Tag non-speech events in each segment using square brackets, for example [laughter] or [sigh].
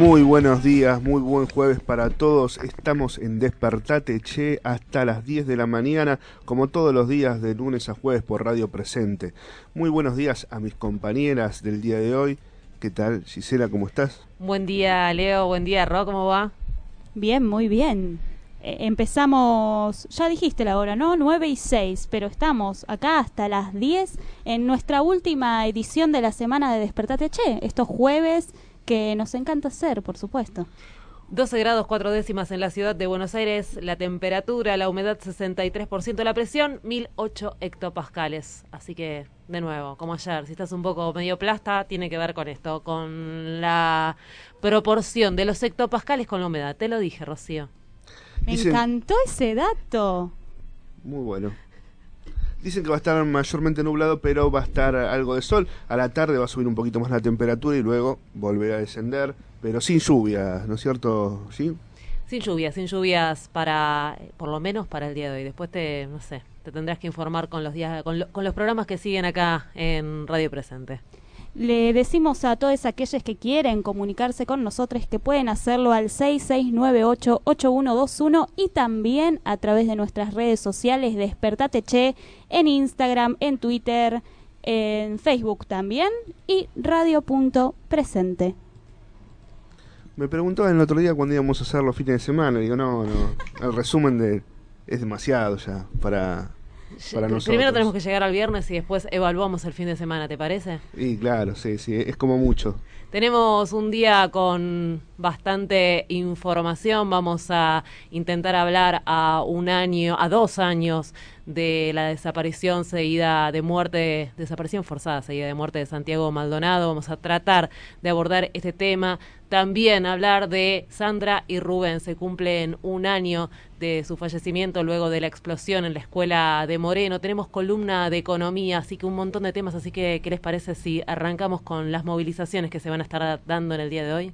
Muy buenos días, muy buen jueves para todos. Estamos en Despertate Che hasta las 10 de la mañana, como todos los días de lunes a jueves por Radio Presente. Muy buenos días a mis compañeras del día de hoy. ¿Qué tal, Gisela? ¿Cómo estás? Buen día, Leo. Buen día, Ro. ¿Cómo va? Bien, muy bien. Eh, empezamos, ya dijiste la hora, ¿no? 9 y 6, pero estamos acá hasta las 10 en nuestra última edición de la semana de Despertate Che, estos jueves que nos encanta hacer, por supuesto. 12 grados 4 décimas en la ciudad de Buenos Aires, la temperatura, la humedad 63%, la presión 1008 hectopascales. Así que, de nuevo, como ayer, si estás un poco medio plasta, tiene que ver con esto, con la proporción de los hectopascales con la humedad. Te lo dije, Rocío. Me Dicen- encantó ese dato. Muy bueno. Dicen que va a estar mayormente nublado, pero va a estar algo de sol. A la tarde va a subir un poquito más la temperatura y luego volverá a descender, pero sin lluvia, ¿no es cierto? ¿Sí? Sin lluvias, sin lluvias para, por lo menos para el día de hoy. Después te, no sé, te tendrás que informar con los días, con, lo- con los programas que siguen acá en Radio Presente. Le decimos a todos aquellos que quieren comunicarse con nosotros que pueden hacerlo al 6698-8121 y también a través de nuestras redes sociales Despertate Che en Instagram, en Twitter, en Facebook también y radio.presente. Me preguntaban el otro día cuándo íbamos a hacer los fines de semana. Digo, no, no. El resumen de es demasiado ya para, para nosotros. Primero tenemos que llegar al viernes y después evaluamos el fin de semana, ¿te parece? Y claro, sí, sí, es como mucho. Tenemos un día con bastante información. Vamos a intentar hablar a un año, a dos años de la desaparición seguida de muerte, desaparición forzada seguida de muerte de Santiago Maldonado. Vamos a tratar de abordar este tema. También hablar de Sandra y Rubén. Se cumplen un año de su fallecimiento luego de la explosión en la escuela de Moreno. Tenemos columna de economía, así que un montón de temas. Así que, ¿qué les parece si arrancamos con las movilizaciones que se van a estar dando en el día de hoy?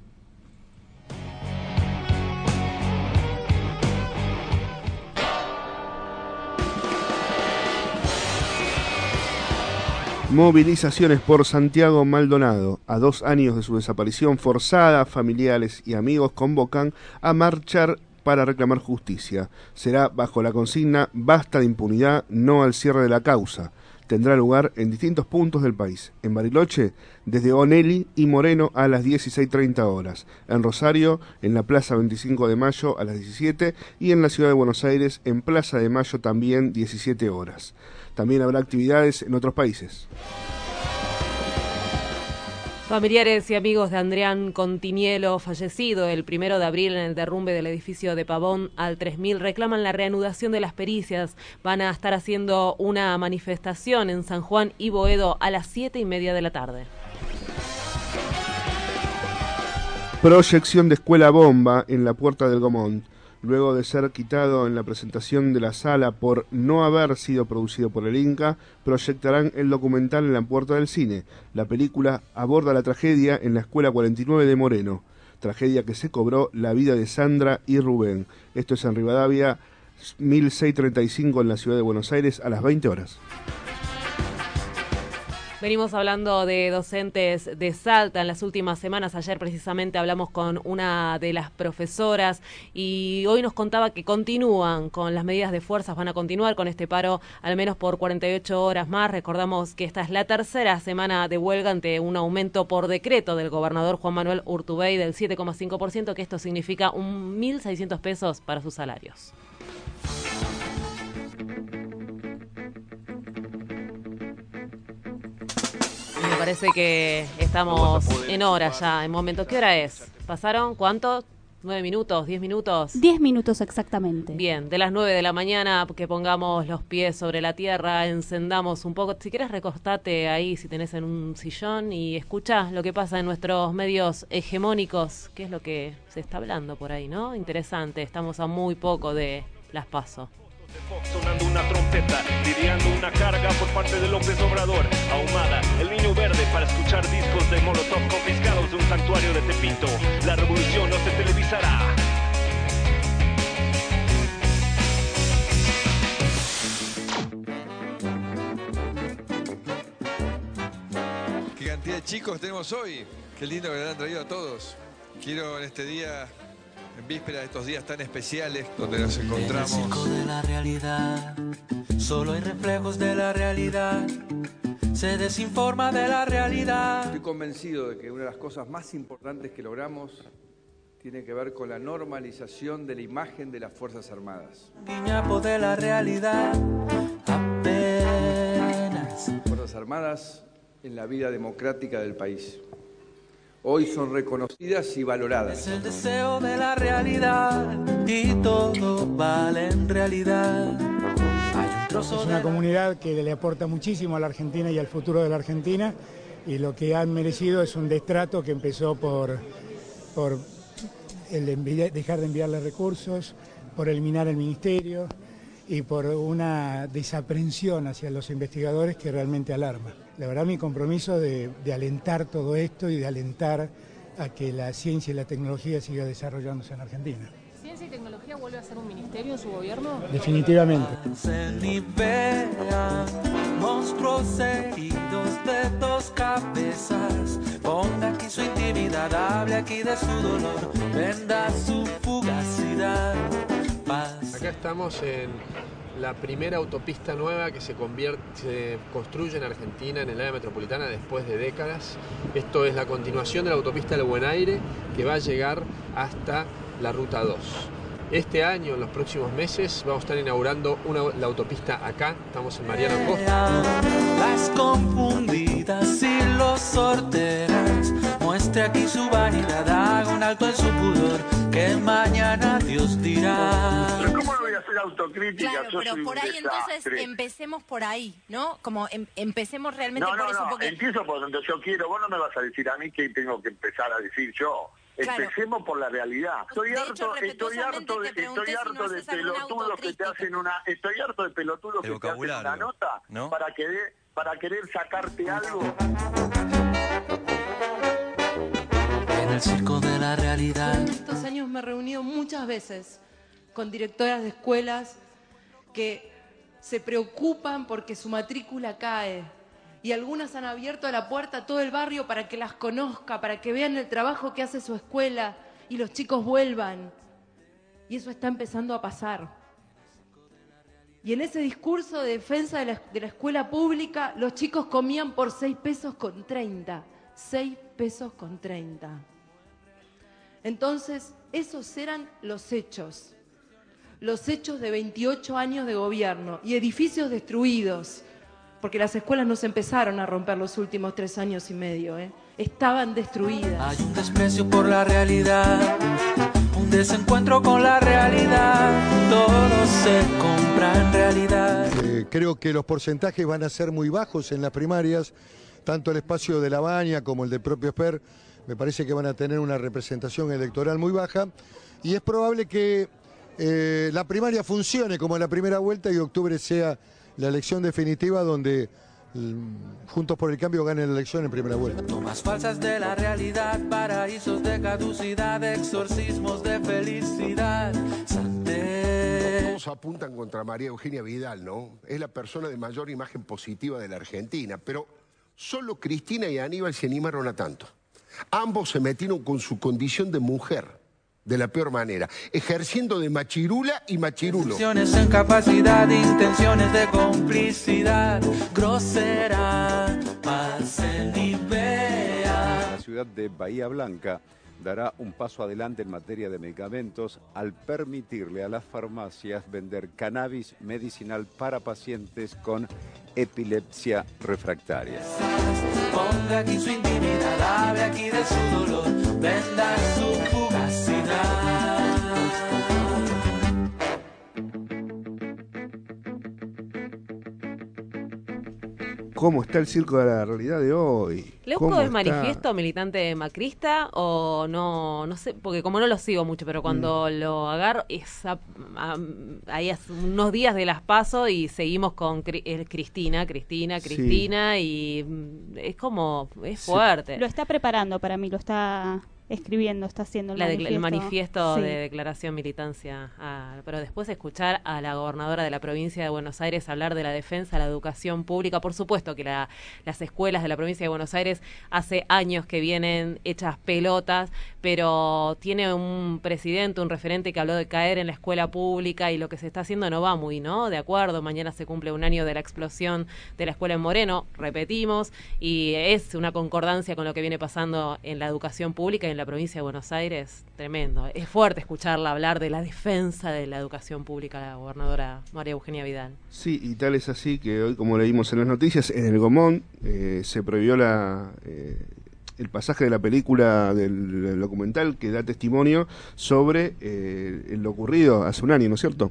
Movilizaciones por Santiago Maldonado. A dos años de su desaparición forzada, familiares y amigos convocan a marchar para reclamar justicia. Será bajo la consigna Basta de impunidad, no al cierre de la causa. Tendrá lugar en distintos puntos del país. En Bariloche, desde Onelli y Moreno a las 16.30 horas. En Rosario, en la Plaza 25 de Mayo a las 17 y en la Ciudad de Buenos Aires, en Plaza de Mayo también 17 horas. También habrá actividades en otros países. Familiares y amigos de Andrián Continielo, fallecido el primero de abril en el derrumbe del edificio de Pavón al 3000, reclaman la reanudación de las pericias. Van a estar haciendo una manifestación en San Juan y Boedo a las siete y media de la tarde. Proyección de Escuela Bomba en la Puerta del Gomont. Luego de ser quitado en la presentación de la sala por no haber sido producido por el Inca, proyectarán el documental en la Puerta del Cine. La película aborda la tragedia en la Escuela 49 de Moreno, tragedia que se cobró la vida de Sandra y Rubén. Esto es en Rivadavia 1635 en la ciudad de Buenos Aires a las 20 horas. Venimos hablando de docentes de Salta en las últimas semanas. Ayer precisamente hablamos con una de las profesoras y hoy nos contaba que continúan con las medidas de fuerzas, van a continuar con este paro al menos por 48 horas más. Recordamos que esta es la tercera semana de huelga ante un aumento por decreto del gobernador Juan Manuel Urtubey del 7,5%, que esto significa un 1.600 pesos para sus salarios. Me parece que estamos en hora ya, en momento. ¿Qué hora es? ¿Pasaron cuánto? nueve minutos, diez minutos. Diez minutos exactamente. Bien, de las nueve de la mañana que pongamos los pies sobre la tierra, encendamos un poco. Si quieres recostate ahí, si tenés en un sillón y escucha lo que pasa en nuestros medios hegemónicos, que es lo que se está hablando por ahí, ¿no? Interesante, estamos a muy poco de las paso sonando una trompeta, lidiando una carga por parte de López Obrador, ahumada, el niño verde para escuchar discos de Molotov confiscados de un santuario de Tepito. La revolución no se televisará. Qué cantidad de chicos tenemos hoy. Qué lindo que le han traído a todos. Quiero en este día en víspera de estos días tan especiales donde nos encontramos. En el circo de la realidad, solo hay reflejos de la realidad. Se desinforma de la realidad. Estoy convencido de que una de las cosas más importantes que logramos tiene que ver con la normalización de la imagen de las Fuerzas Armadas. Guiñapo de la realidad, apenas. Fuerzas Armadas en la vida democrática del país hoy son reconocidas y valoradas. Es el deseo de la realidad y todo vale en realidad. es una comunidad que le aporta muchísimo a la Argentina y al futuro de la Argentina y lo que han merecido es un destrato que empezó por, por el dejar de enviarle recursos, por eliminar el ministerio y por una desaprensión hacia los investigadores que realmente alarma la verdad mi compromiso de, alentar todo esto y de alentar a que la ciencia y la tecnología siga desarrollándose en Argentina. ¿Ciencia y tecnología vuelve a ser un ministerio en su gobierno? Definitivamente. monstruos seguidos de dos cabezas. Ponga aquí su intimidad, hable aquí de su dolor, venda su fugacidad. Acá estamos en la primera autopista nueva que se, se construye en Argentina, en el área metropolitana, después de décadas. Esto es la continuación de la autopista del Buen Aire, que va a llegar hasta la Ruta 2. Este año, en los próximos meses, vamos a estar inaugurando la autopista acá, estamos en Mariano Costa. Las confundidas y los sorteras, muestre aquí su vanidad, haga un alto en su pudor, que mañana Dios dirá autocrítica. Claro, pero por ahí entonces empecemos por ahí, ¿no? Como em, empecemos realmente por eso. No, empiezo por donde yo quiero. Vos no me vas a decir a mí que tengo que empezar a decir yo. Empecemos por la realidad. Estoy harto, estoy harto de, estoy harto de pelotudos que te hacen una, estoy harto de pelotudos que te hacen una nota para querer, para querer sacarte algo. En estos años me he reunido muchas veces con directoras de escuelas que se preocupan porque su matrícula cae. Y algunas han abierto la puerta a todo el barrio para que las conozca, para que vean el trabajo que hace su escuela y los chicos vuelvan. Y eso está empezando a pasar. Y en ese discurso de defensa de la, de la escuela pública, los chicos comían por seis pesos con 30. Seis pesos con 30. Entonces, esos eran los hechos los hechos de 28 años de gobierno y edificios destruidos, porque las escuelas no se empezaron a romper los últimos tres años y medio, ¿eh? estaban destruidas. Hay un desprecio por la realidad, un desencuentro con la realidad, todo se compra en realidad. Eh, creo que los porcentajes van a ser muy bajos en las primarias, tanto el espacio de la Baña como el del propio Esper, me parece que van a tener una representación electoral muy baja y es probable que eh, la primaria funcione como la primera vuelta y octubre sea la elección definitiva donde mm, Juntos por el Cambio gane la elección en primera vuelta. Tomas falsas de la realidad, paraísos de caducidad, exorcismos de felicidad. Todos apuntan contra María Eugenia Vidal, ¿no? Es la persona de mayor imagen positiva de la Argentina, pero solo Cristina y Aníbal se animaron a tanto. Ambos se metieron con su condición de mujer de la peor manera, ejerciendo de machirula y machirulo. en capacidad, intenciones de complicidad, grosera, La ciudad de Bahía Blanca dará un paso adelante en materia de medicamentos al permitirle a las farmacias vender cannabis medicinal para pacientes con epilepsia refractaria. Ponga aquí su intimidad, hable aquí de su dolor, venda su fugacidad. Cómo está el circo de la realidad de hoy. ¿Leuco es manifiesto militante macrista o no? No sé, porque como no lo sigo mucho, pero cuando mm. lo agarro, es ahí hace unos días de las paso y seguimos con eh, Cristina, Cristina, Cristina y mm, es como, es fuerte. Lo está preparando para mí, lo está escribiendo, está haciendo el manifiesto, el manifiesto de declaración militancia. Ah, pero después escuchar a la gobernadora de la provincia de Buenos Aires hablar de la defensa de la educación pública, por supuesto que las escuelas de la provincia de Buenos Aires hace años que vienen hechas pelotas, pero tiene un presidente, un referente que habló de caer en la escuela pública y lo que se está haciendo no va muy, ¿no? De acuerdo, mañana se cumple un año de la explosión de la escuela en Moreno, repetimos, y es una concordancia con lo que viene pasando en la educación pública y la provincia de Buenos Aires, tremendo. Es fuerte escucharla hablar de la defensa de la educación pública, la gobernadora María Eugenia Vidal. Sí, y tal es así que hoy, como leímos en las noticias, en el Gomón eh, se prohibió la... Eh, el pasaje de la película del, documental que da testimonio sobre eh, lo ocurrido hace un año, ¿no es cierto?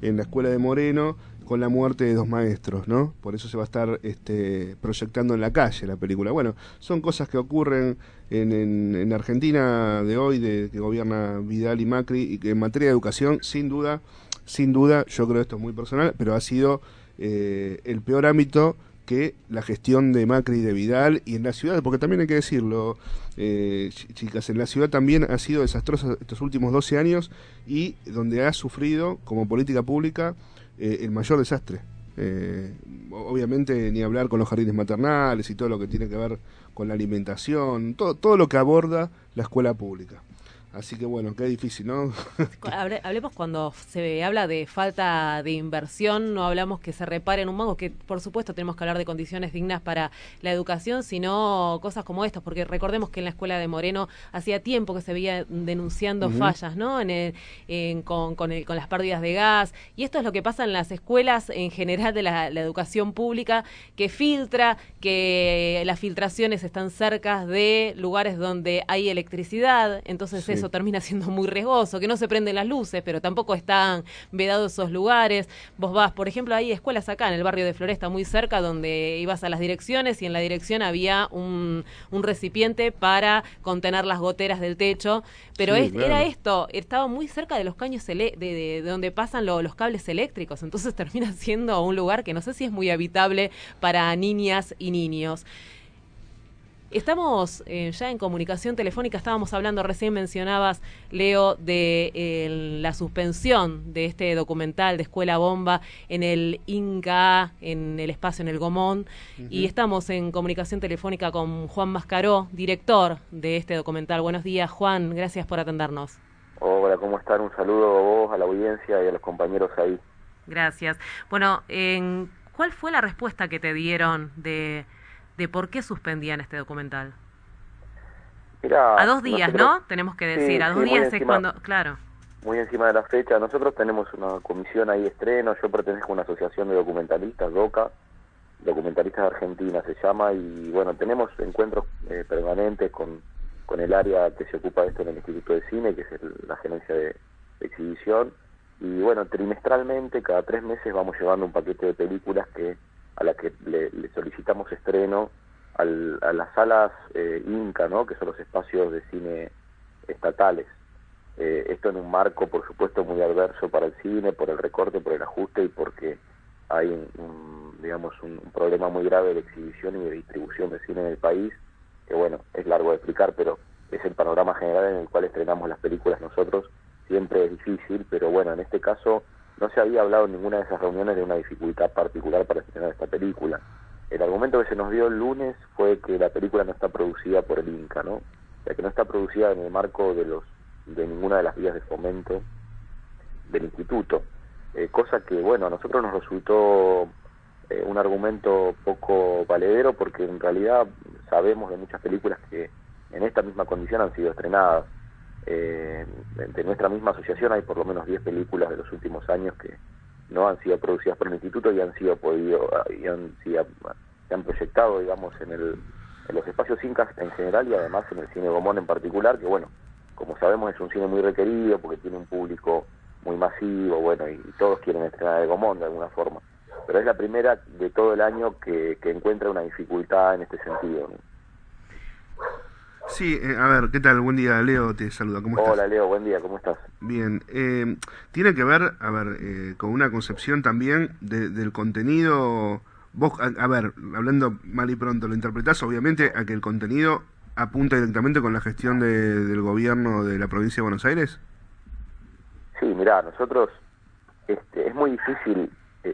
En la escuela de Moreno, con la muerte de dos maestros, ¿no? Por eso se va a estar este, proyectando en la calle la película. Bueno, son cosas que ocurren en, en, Argentina de hoy, de que gobierna Vidal y Macri, y que en materia de educación, sin duda, sin duda, yo creo esto es muy personal, pero ha sido eh, el peor ámbito que la gestión de Macri y de Vidal y en la ciudad, porque también hay que decirlo, eh, chicas, en la ciudad también ha sido desastrosa estos últimos 12 años y donde ha sufrido como política pública eh, el mayor desastre. Eh, obviamente ni hablar con los jardines maternales y todo lo que tiene que ver con la alimentación, todo, todo lo que aborda la escuela pública. Así que bueno, qué difícil, ¿no? [laughs] Hablemos cuando se habla de falta de inversión, no hablamos que se reparen un mango, que por supuesto tenemos que hablar de condiciones dignas para la educación, sino cosas como estas, porque recordemos que en la escuela de Moreno hacía tiempo que se veía denunciando fallas, ¿no? En con, con, las pérdidas de gas, y esto es lo que pasa en las escuelas en general de la, educación pública, que filtra, que las filtraciones están cerca de lugares donde hay electricidad, entonces eso termina siendo muy riesgoso, que no se prenden las luces, pero tampoco están vedados esos lugares. Vos vas, por ejemplo, hay escuelas acá en el barrio de Floresta, muy cerca, donde ibas a las direcciones y en la dirección había un, recipiente para contener las goteras del techo, pero era esto, estaba muy cerca de los caños de, donde pasan los cables eléctricos, entonces [laughs] termina siendo un lugar que no sé si es muy habitable para niñas y niños. Estamos eh, ya en comunicación telefónica, estábamos hablando, recién mencionabas, Leo, de la suspensión de este documental de Escuela Bomba en el INCA, en el espacio en el Gomón, y estamos en comunicación telefónica con Juan Mascaró, director de este documental. Buenos días, Juan, gracias por atendernos. Hola, ¿cómo están? Un saludo a vos, a la audiencia y a los compañeros ahí. Gracias. Bueno, ¿cuál fue la respuesta que te dieron de de por qué suspendían este documental. a dos días, ¿no? Tenemos que decir, a dos días es cuando, claro. Muy encima de la fecha. Nosotros tenemos una comisión ahí de estreno, yo pertenezco a una asociación de documentalistas, DOCA, Documentalistas de Argentina se llama, y bueno, tenemos encuentros eh, permanentes con, con el área que se ocupa de esto en el Instituto de Cine, que es la gerencia de exhibición, y bueno, trimestralmente, cada tres meses vamos llevando un paquete de películas que a la que le, solicitamos estreno a las salas eh, Inca, ¿no? que son los espacios de cine estatales. Eh, esto en un marco, por supuesto, muy adverso para el cine, por el recorte, por el ajuste y porque hay un, digamos, un, problema muy grave de exhibición y de distribución de cine en el país, que bueno, es largo de explicar, pero es el panorama general en el cual estrenamos las películas nosotros. Siempre es difícil, pero bueno, en este caso no se había hablado en ninguna de esas reuniones de una dificultad particular para estrenar esta película. El argumento que se nos dio el lunes fue que la película no está producida por el Inca, ¿no? O sea, que no está producida en el marco de los de ninguna de las vías de fomento del instituto. Eh, cosa que, bueno, a nosotros nos resultó eh, un argumento poco valedero porque en realidad sabemos de muchas películas que en esta misma condición han sido estrenadas. Eh, de nuestra misma asociación hay por lo menos 10 películas de los últimos años que no han sido producidas por el instituto y han sido podido y han, sido, se han proyectado digamos en, el, en los espacios incas en general y además en el cine Gomón en particular que bueno como sabemos es un cine muy requerido porque tiene un público muy masivo bueno y, todos quieren estrenar de Gomón de alguna forma pero es la primera de todo el año que, que encuentra una dificultad en este sentido. Sí, eh, a ver, ¿qué tal? Buen día, Leo, te saluda, ¿cómo estás? Hola, Leo, buen día, ¿cómo estás? Bien, eh, tiene que ver, a ver, eh, con una concepción también del contenido, vos, a, ver, hablando mal y pronto, lo interpretás obviamente a que el contenido apunta directamente con la gestión del gobierno de la provincia de Buenos Aires? Sí, mira, nosotros, este, es muy difícil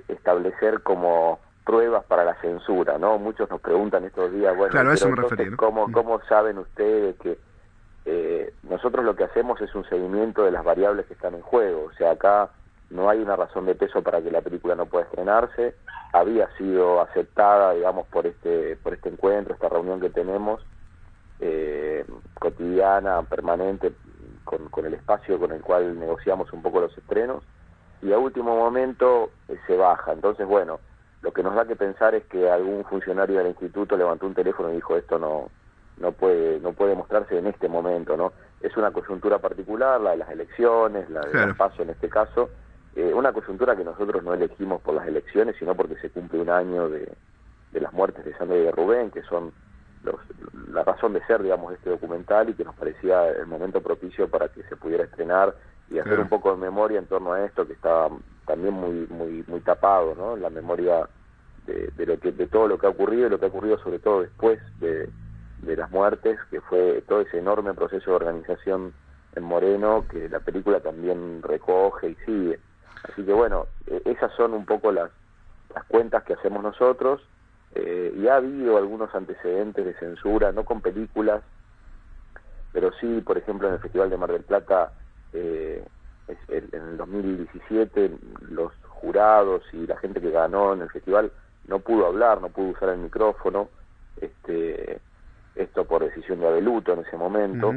establecer como pruebas para la censura, ¿no? Muchos nos preguntan estos días, bueno, ¿cómo, ¿cómo saben ustedes que eh, nosotros lo que hacemos es un seguimiento de las variables que están en juego? O sea, acá no hay una razón de peso para que la película no pueda estrenarse, había sido aceptada, digamos, por este, por este encuentro, esta reunión que tenemos, eh, cotidiana, permanente, con, con el espacio con el cual negociamos un poco los estrenos, y a último momento eh, se baja. Entonces, bueno, lo que nos da que pensar es que algún funcionario del instituto levantó un teléfono y dijo esto no no puede no puede mostrarse en este momento, ¿no? Es una coyuntura particular, la de las elecciones, la del paso en este caso, eh, una coyuntura que nosotros no elegimos por las elecciones, sino porque se cumple un año de, de las muertes de Sandra y de Rubén, que son los, la razón de ser, digamos, de este documental y que nos parecía el momento propicio para que se pudiera estrenar y hacer un poco de memoria en torno a esto que está también muy muy muy tapado no la memoria de, de, lo que de todo lo que ha ocurrido y lo que ha ocurrido sobre todo después de, de las muertes que fue todo ese enorme proceso de organización en Moreno que la película también recoge y sigue. Así que bueno e, esas son un poco las las cuentas que hacemos nosotros. Eh, y ha habido algunos antecedentes de censura no con películas pero sí por ejemplo en el Festival de Mar del Plata eh, en el 2017 los jurados y la gente que ganó en el festival no pudo hablar, no pudo usar el micrófono, este, esto por decisión de Abeluto en ese momento,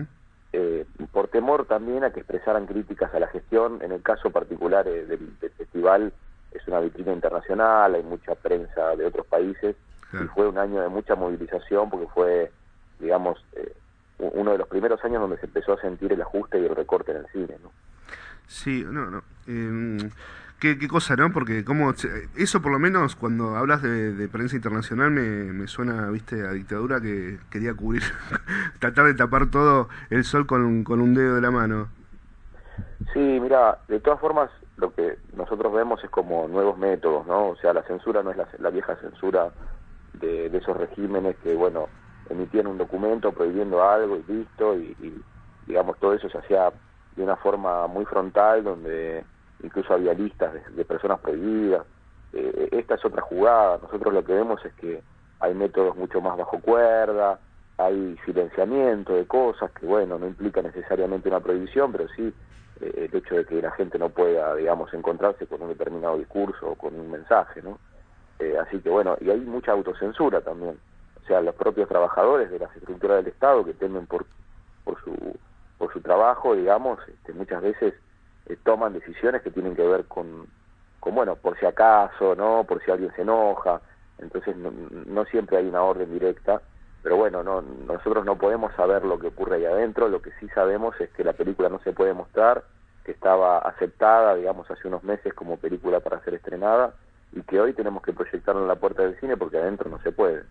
eh, por temor también a que expresaran críticas a la gestión, en el caso particular eh, del, festival es una vitrina internacional, hay mucha prensa de otros países y fue un año de mucha movilización porque fue, digamos, eh, uno de los primeros años donde se empezó a sentir el ajuste y el recorte en el cine, ¿no? Sí, no, no. Em, ¿qué, ¿qué, cosa, ¿no? Porque como eso por lo menos cuando hablas de, prensa internacional me, suena, viste, a dictadura que quería cubrir, [laughs] tratar de tapar todo el sol con, con un dedo de la mano. Sí, mira, de todas formas lo que nosotros vemos es como nuevos métodos, ¿no? O sea, la censura no es la, vieja censura de, esos regímenes que, bueno, emitían un documento prohibiendo algo y listo, y digamos, todo eso se hacía de una forma muy frontal, donde incluso había listas de, personas prohibidas. Eh, esta es otra jugada. Nosotros lo que vemos es que hay métodos mucho más bajo cuerda, hay silenciamiento de cosas que, bueno, no implica necesariamente una prohibición, pero sí eh, el hecho de que la gente no pueda, digamos, encontrarse con un determinado discurso o con un mensaje, ¿no? Eh, así que, bueno, y hay mucha autocensura también. O sea, los propios trabajadores de las estructuras del Estado que temen por, por su por su trabajo, digamos, este, muchas veces eh, toman decisiones que tienen que ver con, con, bueno, por si acaso, ¿no? Por si alguien se enoja. Entonces no, siempre hay una orden directa, pero bueno, no, nosotros no podemos saber lo que ocurre ahí adentro, lo que sí sabemos es que la película no se puede mostrar, que estaba aceptada, digamos, hace unos meses como película para ser estrenada y que hoy tenemos que proyectarla en la puerta del cine porque adentro no se puede.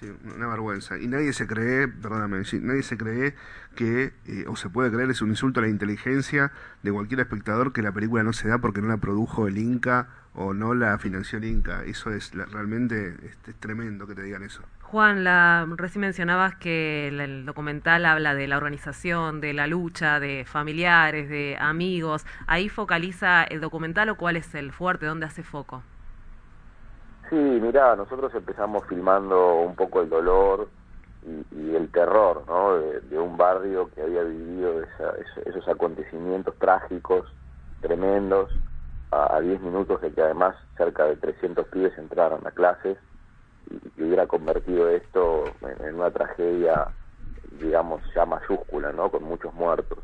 Sí, una vergüenza. Y nadie se cree, perdóname, nadie se cree que, eh, o se puede creer, es un insulto a la inteligencia de cualquier espectador que la película no se da porque no la produjo el Inca o no la financió el Inca. Eso es realmente es, tremendo que te digan eso. Juan, la, recién mencionabas que el, documental habla de la organización, de la lucha, de familiares, de amigos. ¿Ahí focaliza el documental o cuál es el fuerte? ¿Dónde hace foco? Sí, mira, nosotros empezamos filmando un poco el dolor y, el terror, ¿no? De, un barrio que había vivido esos acontecimientos trágicos, tremendos, a 10 minutos de que además cerca de 300 pibes entraran a clases y hubiera convertido esto en, una tragedia, digamos, ya mayúscula, ¿no? Con muchos muertos.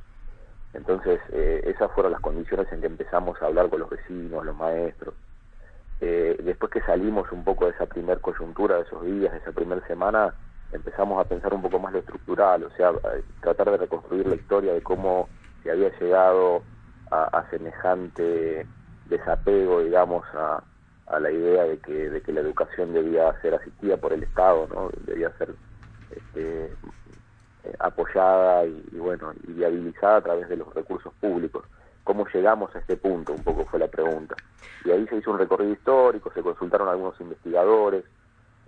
Entonces, eh, esas fueron las condiciones en que empezamos a hablar con los vecinos, los maestros. Eh, después que salimos un poco de esa primer coyuntura, de esos días, de esa primera semana, empezamos a pensar un poco más lo estructural, o sea, eh, tratar de reconstruir la historia de cómo se había llegado a, semejante desapego, digamos, a, a la idea de que, de que la educación debía ser asistida por el Estado, ¿no? debía ser este, eh, apoyada y, bueno y viabilizada a través de los recursos públicos. ¿Cómo llegamos a este punto? Un poco fue la pregunta. Y ahí se hizo un recorrido histórico, se consultaron algunos investigadores,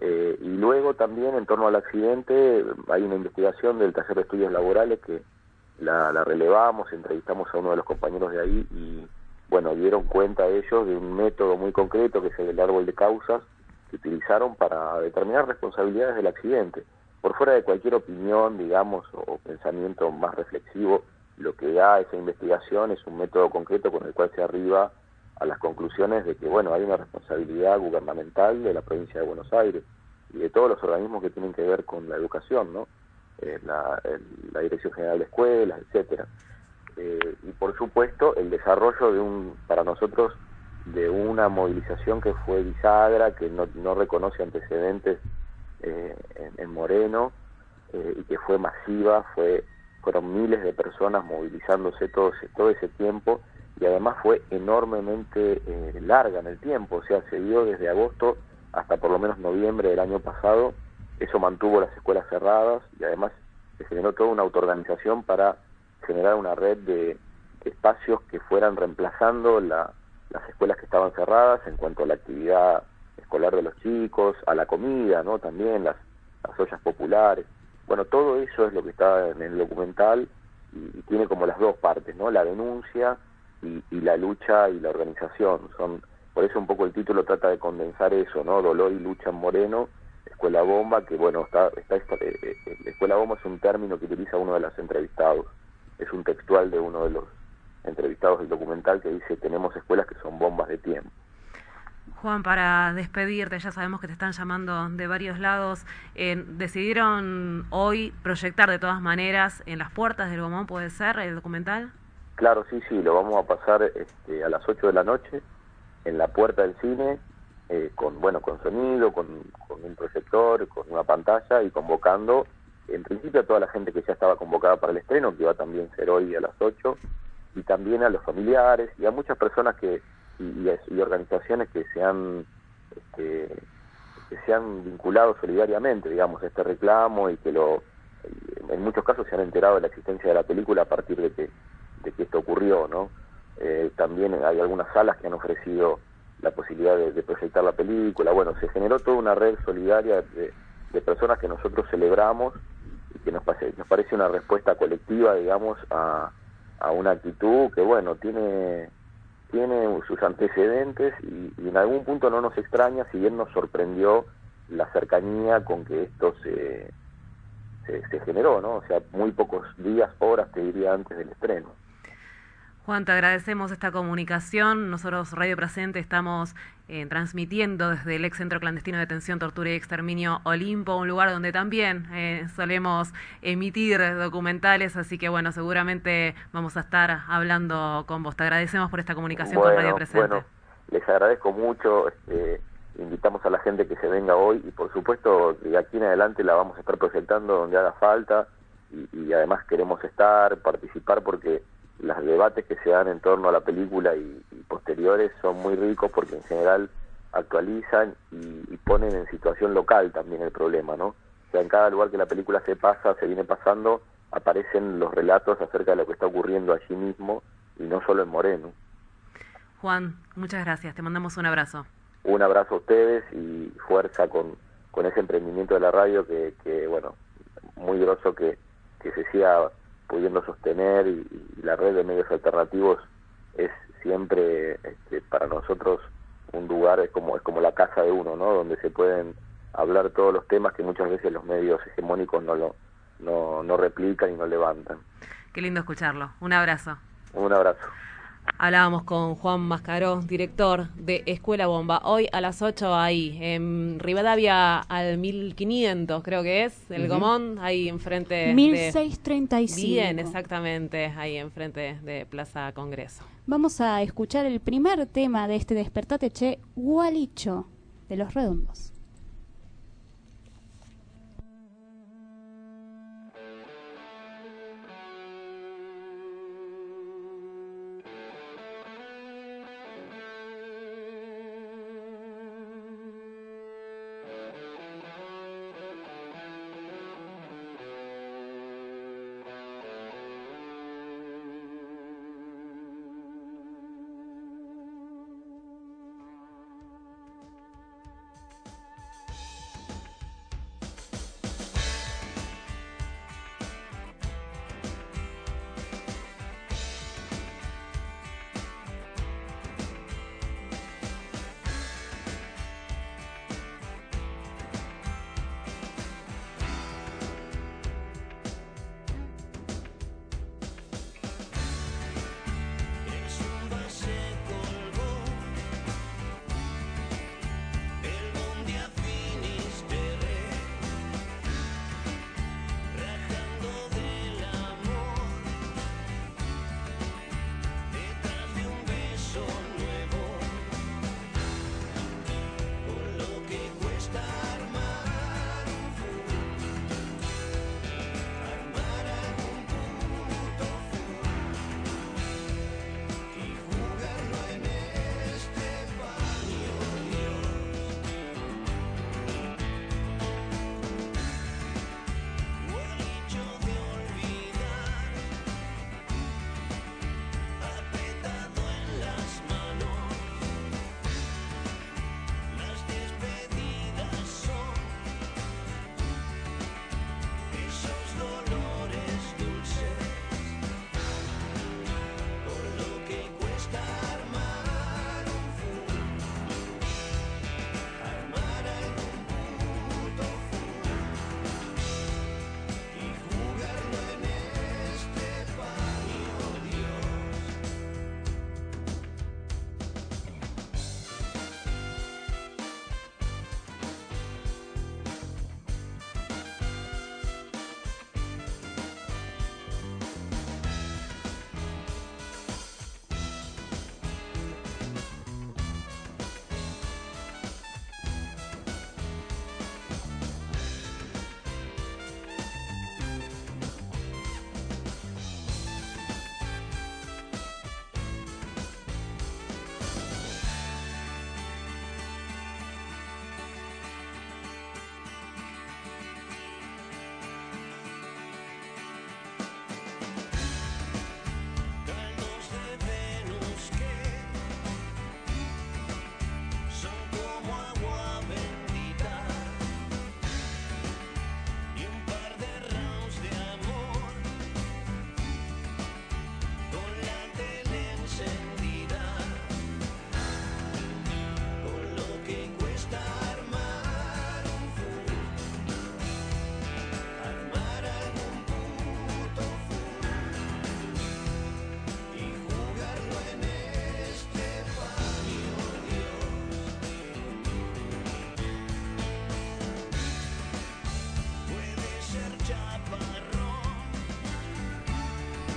eh, y luego también en torno al accidente hay una investigación del taller de estudios laborales que la, la relevamos, entrevistamos a uno de los compañeros de ahí y bueno, dieron cuenta ellos de un método muy concreto que es el árbol de causas que utilizaron para determinar responsabilidades del accidente. Por fuera de cualquier opinión, digamos, o pensamiento más reflexivo, lo que da esa investigación es un método concreto con el cual se arriba a las conclusiones de que, bueno, hay una responsabilidad gubernamental de la provincia de Buenos Aires y de todos los organismos que tienen que ver con la educación, ¿no? Eh, la, la Dirección General de Escuelas, etcétera. Eh, y por supuesto el desarrollo de un, para nosotros, de una movilización que fue bisagra, que no, no reconoce antecedentes eh, en, Moreno eh, y que fue masiva, fue fueron miles de personas movilizándose todo ese, todo ese tiempo y además fue enormemente larga en el tiempo, o sea, se dio desde agosto hasta por lo menos noviembre del año pasado, eso mantuvo las escuelas cerradas y además se generó toda una autoorganización para generar una red de, espacios que fueran reemplazando las escuelas que estaban cerradas en cuanto a la actividad escolar de los chicos, a la comida, ¿no? También las, las ollas populares. Bueno, todo eso es lo que está en el documental y, tiene como las dos partes, ¿no? La denuncia y, la lucha y la organización. Son, por eso un poco el título trata de condensar eso, ¿no? Dolor y lucha en Moreno, Escuela Bomba, que bueno, está, está, está eh, eh, Escuela Bomba es un término que utiliza uno de los entrevistados es un textual de uno de los entrevistados del documental que dice tenemos escuelas que son bombas de tiempo. Juan, para despedirte, ya sabemos que te están llamando de varios lados. Eh, ¿Decidieron hoy proyectar de todas maneras en las puertas del Gomón, puede ser, el documental? Claro, sí, sí, lo vamos a pasar este, a las 8 de la noche en la puerta del cine, eh, con bueno con sonido, con, un proyector, con una pantalla y convocando en principio a toda la gente que ya estaba convocada para el estreno, que va también a ser hoy a las 8, y también a los familiares y a muchas personas que y, organizaciones que se han este, que se han vinculado solidariamente, digamos, a este reclamo y que lo en muchos casos se han enterado de la existencia de la película a partir de que de que esto ocurrió, ¿no? Eh, también hay algunas salas que han ofrecido la posibilidad de, proyectar la película. Bueno, se generó toda una red solidaria de personas que nosotros celebramos que nos, nos parece una respuesta colectiva, digamos, a, a una actitud que, bueno, tiene, tiene sus antecedentes y, en algún punto no nos extraña, si bien nos sorprendió la cercanía con que esto se, se, se generó, ¿no? O sea, muy pocos días, horas, te diría, antes del estreno. Juan, te agradecemos esta comunicación. Nosotros, Radio Presente, estamos eh, transmitiendo desde el ex centro clandestino de detención, tortura y exterminio Olimpo, un lugar donde también eh, solemos emitir documentales, así que bueno, seguramente vamos a estar hablando con vos. Te agradecemos por esta comunicación con Radio Presente. Bueno, les agradezco mucho. Este, invitamos a la gente que se venga hoy y por supuesto de aquí en adelante la vamos a estar proyectando donde haga falta y además queremos estar, participar porque los debates que se dan en torno a la película y, posteriores son muy ricos porque en general actualizan y, ponen en situación local también el problema, ¿no? O sea, en cada lugar que la película se pasa, se viene pasando, aparecen los relatos acerca de lo que está ocurriendo allí mismo y no solo en Moreno. Juan, muchas gracias, te mandamos un abrazo. Un abrazo a ustedes y fuerza con, con ese emprendimiento de la radio que, que bueno, muy grosso que, que se siga pudiendo sostener y, la red de medios alternativos es siempre este, para nosotros un lugar es como es como la casa de uno no donde se pueden hablar todos los temas que muchas veces los medios hegemónicos no lo no, no replican y no levantan. Qué lindo escucharlo. Un abrazo. Un abrazo Hablábamos con Juan Mascaró, director de Escuela Bomba. Hoy a las 8 ahí, en Rivadavia al 1500, creo que es, el Gomón, ahí enfrente. 1635. De... Bien, exactamente, ahí enfrente de Plaza Congreso. Vamos a escuchar el primer tema de este Despertate Che, Gualicho, de los Redondos.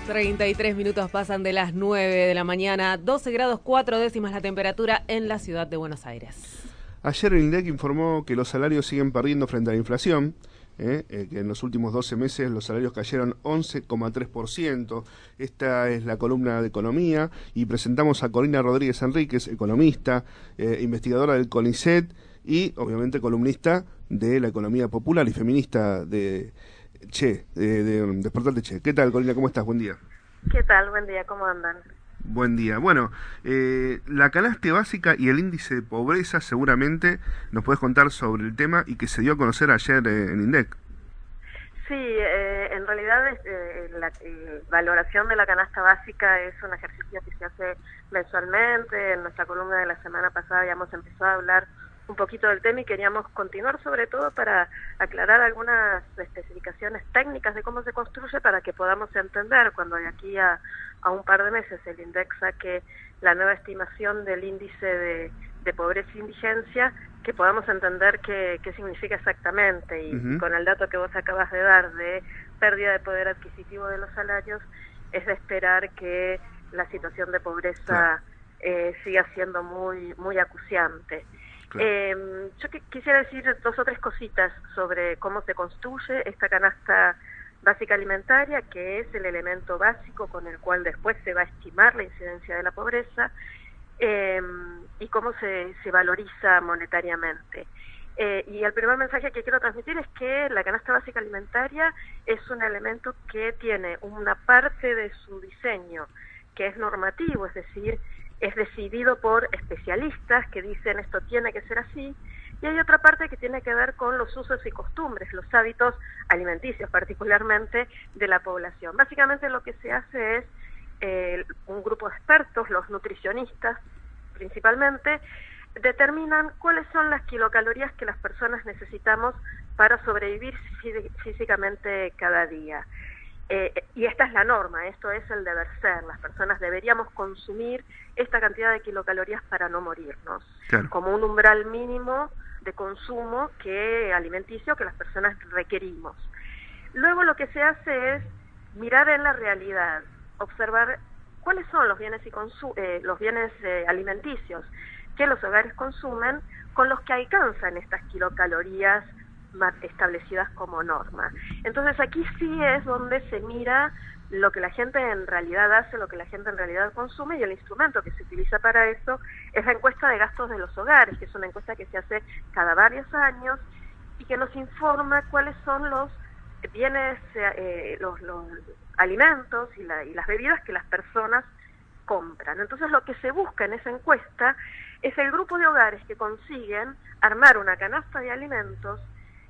33 minutos pasan de las 9 de la mañana, 12 grados 4 décimas la temperatura en la ciudad de Buenos Aires. Ayer el INDEC informó que los salarios siguen perdiendo frente a la inflación, ¿eh? Eh, que en los últimos 12 meses los salarios cayeron 11,3%. Esta es la columna de economía y presentamos a Corina Rodríguez Enríquez, economista, eh, investigadora del CONICET y obviamente columnista de la economía popular y feminista de Che, de, de, Che. ¿Qué tal, Corina? ¿Cómo estás? Buen día. ¿Qué tal? Buen día, ¿cómo andan? Buen día. Bueno, eh, la canasta básica y el índice de pobreza seguramente nos puedes contar sobre el tema y que se dio a conocer ayer eh, en INDEC. Sí, eh, en realidad la valoración de la canasta básica es un ejercicio que se hace mensualmente. En nuestra columna de la semana pasada habíamos empezado a hablar un poquito del tema y queríamos continuar sobre todo para aclarar algunas especificaciones técnicas de cómo se construye para que podamos entender cuando de aquí a, un par de meses el INDEX saque la nueva estimación del índice de, pobreza e indigencia, que podamos entender qué, qué significa exactamente. Y con el dato que vos acabas de dar de pérdida de poder adquisitivo de los salarios, es de esperar que la situación de pobreza eh, siga siendo muy, muy acuciante. Eh, yo quisiera decir dos o tres cositas sobre cómo se construye esta canasta básica alimentaria, que es el elemento básico con el cual después se va a estimar la incidencia de la pobreza em, y cómo se, se valoriza monetariamente. Eh, y el primer mensaje que quiero transmitir es que la canasta básica alimentaria es un elemento que tiene una parte de su diseño que es normativo, es decir, es decidido por especialistas que dicen esto tiene que ser así, y hay otra parte que tiene que ver con los usos y costumbres, los hábitos alimenticios particularmente de la población. Básicamente lo que se hace es eh, un grupo de expertos, los nutricionistas principalmente, determinan cuáles son las kilocalorías que las personas necesitamos para sobrevivir físicamente cada día. Eh, y esta es la norma, esto es el deber ser. Las personas deberíamos consumir esta cantidad de kilocalorías para no morirnos, como un umbral mínimo de consumo que alimenticio que las personas requerimos. Luego lo que se hace es mirar en la realidad, observar cuáles son los bienes y eh, los bienes eh, alimenticios que los hogares consumen con los que alcanzan estas kilocalorías establecidas como norma. Entonces aquí sí es donde se mira lo que la gente en realidad hace, lo que la gente en realidad consume y el instrumento que se utiliza para eso es la encuesta de gastos de los hogares, que es una encuesta que se hace cada varios años y que nos informa cuáles son los bienes, eh, los, alimentos y, y las bebidas que las personas compran. Entonces lo que se busca en esa encuesta es el grupo de hogares que consiguen armar una canasta de alimentos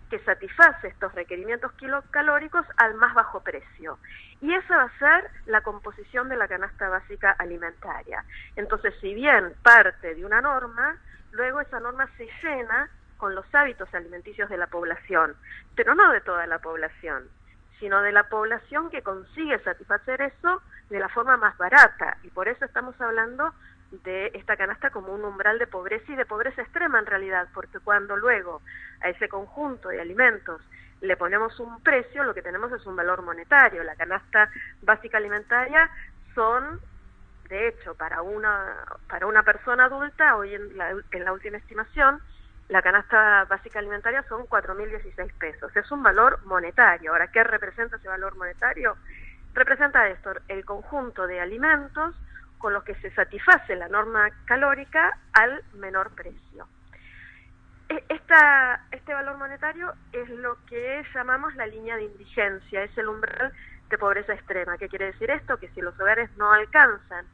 que satisface estos requerimientos kilocalóricos al más bajo precio. Y esa va a ser la composición de la canasta básica alimentaria. Entonces, si bien parte de una norma, luego esa norma se llena con los hábitos alimenticios de la población, pero no de toda la población, sino de la población que consigue satisfacer eso de la forma más barata. Y por eso estamos hablando de esta canasta como un umbral de pobreza y de pobreza extrema en realidad, porque cuando luego a ese conjunto de alimentos le ponemos un precio, lo que tenemos es un valor monetario. La canasta básica alimentaria son, de hecho, para una, para una persona adulta, hoy en la, en la última estimación, la canasta básica alimentaria son 4.016 pesos. Es un valor monetario. Ahora, ¿qué representa ese valor monetario? Representa esto, el conjunto de alimentos con los que se satisface la norma calórica al menor precio. Este valor monetario es lo que llamamos la línea de indigencia, es el umbral de pobreza extrema. ¿Qué quiere decir esto? Que si los hogares no alcanzan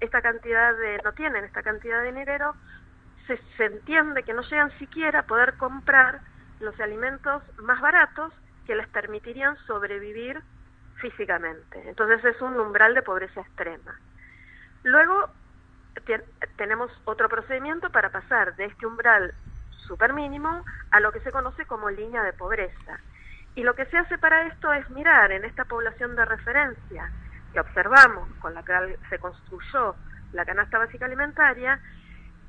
esta cantidad de, no tienen esta cantidad de dinero, se entiende que no llegan siquiera a poder comprar los alimentos más baratos que les permitirían sobrevivir físicamente. Entonces es un umbral de pobreza extrema. Luego tenemos otro procedimiento para pasar de este umbral super mínimo a lo que se conoce como línea de pobreza. Y lo que se hace para esto es mirar en esta población de referencia que observamos, con la que se construyó la canasta básica alimentaria,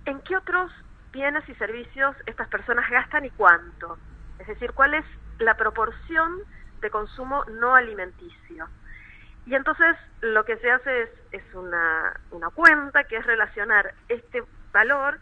en qué otros bienes y servicios estas personas gastan y cuánto. Es decir, cuál es la proporción de consumo no alimenticio. Y entonces lo que se hace es, es una, una cuenta que es relacionar este valor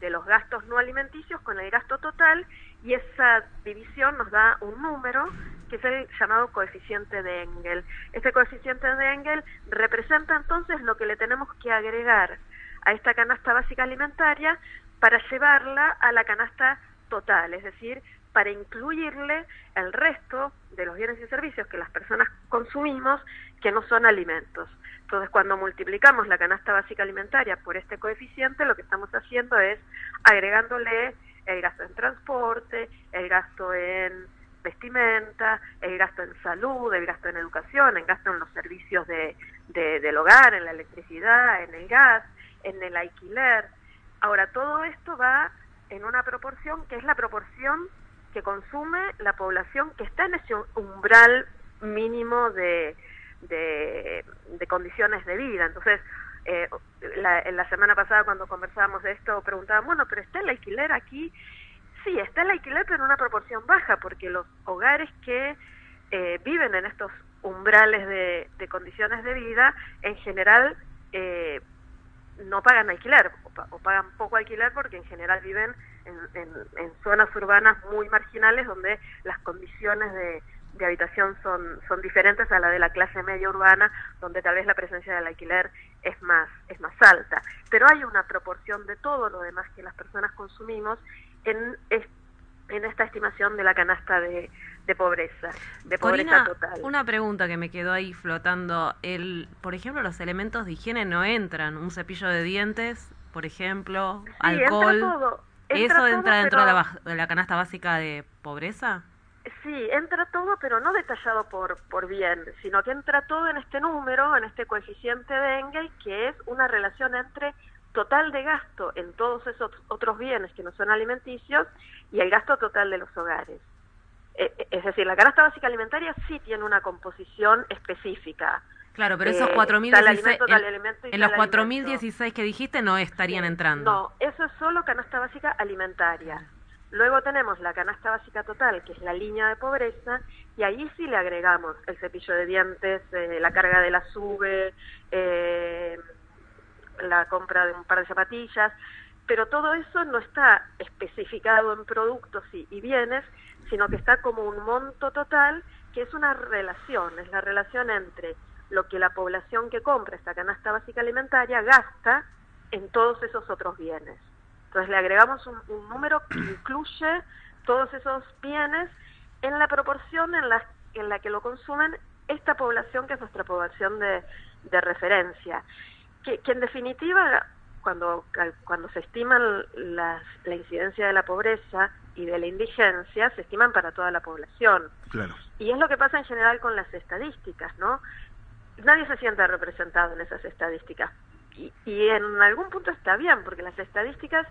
de los gastos no alimenticios con el gasto total y esa división nos da un número que es el llamado coeficiente de Engel. Este coeficiente de Engel representa entonces lo que le tenemos que agregar a esta canasta básica alimentaria para llevarla a la canasta total, es decir, para incluirle el resto de los bienes y servicios que las personas consumimos que no son alimentos. Entonces, cuando multiplicamos la canasta básica alimentaria por este coeficiente, lo que estamos haciendo es agregándole el gasto en transporte, el gasto en vestimenta, el gasto en salud, el gasto en educación, el gasto en los servicios de, del hogar, en la electricidad, en el gas, en el alquiler. Ahora, todo esto va en una proporción que es la proporción que consume la población que está en ese umbral mínimo de, de, condiciones de vida. Entonces, eh, la, la semana pasada cuando conversábamos de esto preguntaban, bueno, pero ¿está el alquiler aquí? Sí, está el alquiler, pero en una proporción baja, porque los hogares que eh, viven en estos umbrales de, de, condiciones de vida, en general eh, no pagan alquiler, o, pagan poco alquiler porque en general viven en, en zonas urbanas muy marginales donde las condiciones de, de habitación son, son diferentes a la de la clase media urbana, donde tal vez la presencia del alquiler es más, es más alta. Pero hay una proporción de todo lo demás que las personas consumimos en, en esta estimación de la canasta de, de pobreza, de pobreza total. Una pregunta que me quedó ahí flotando. El, por ejemplo, los elementos de higiene no entran. Un cepillo de dientes, por ejemplo, alcohol. ¿Eso entra dentro de, la, de la canasta básica de pobreza? Sí, entra todo, pero no detallado por, por bien, sino que entra todo en este número, en este coeficiente de Engel, que es una relación entre total de gasto en todos esos otros bienes que no son alimenticios y el gasto total de los hogares. E, e, es decir, la canasta básica alimentaria sí tiene una composición específica. Claro, pero esos 4.016 en, en los 4.016 que dijiste no estarían entrando. No, eso es solo canasta básica alimentaria. Luego tenemos la canasta básica total, que es la línea de pobreza, y ahí sí le agregamos el cepillo de dientes, eh, la carga de la sube, eh, la compra de un par de zapatillas, pero todo eso no está especificado en productos y bienes, sino que está como un monto total, que es una relación, es la relación entre lo que la población que compra esta canasta básica alimentaria gasta en todos esos otros bienes. Entonces le agregamos un, número que incluye todos esos bienes en la proporción en la, en la que lo consumen esta población que es nuestra población de, de referencia. Que, que, en definitiva, cuando, cuando se estiman las, la incidencia de la pobreza y de la indigencia, se estiman para toda la población. Claro. Y es lo que pasa en general con las estadísticas, ¿no? Nadie se siente representado en esas estadísticas y, en algún punto está bien, porque las estadísticas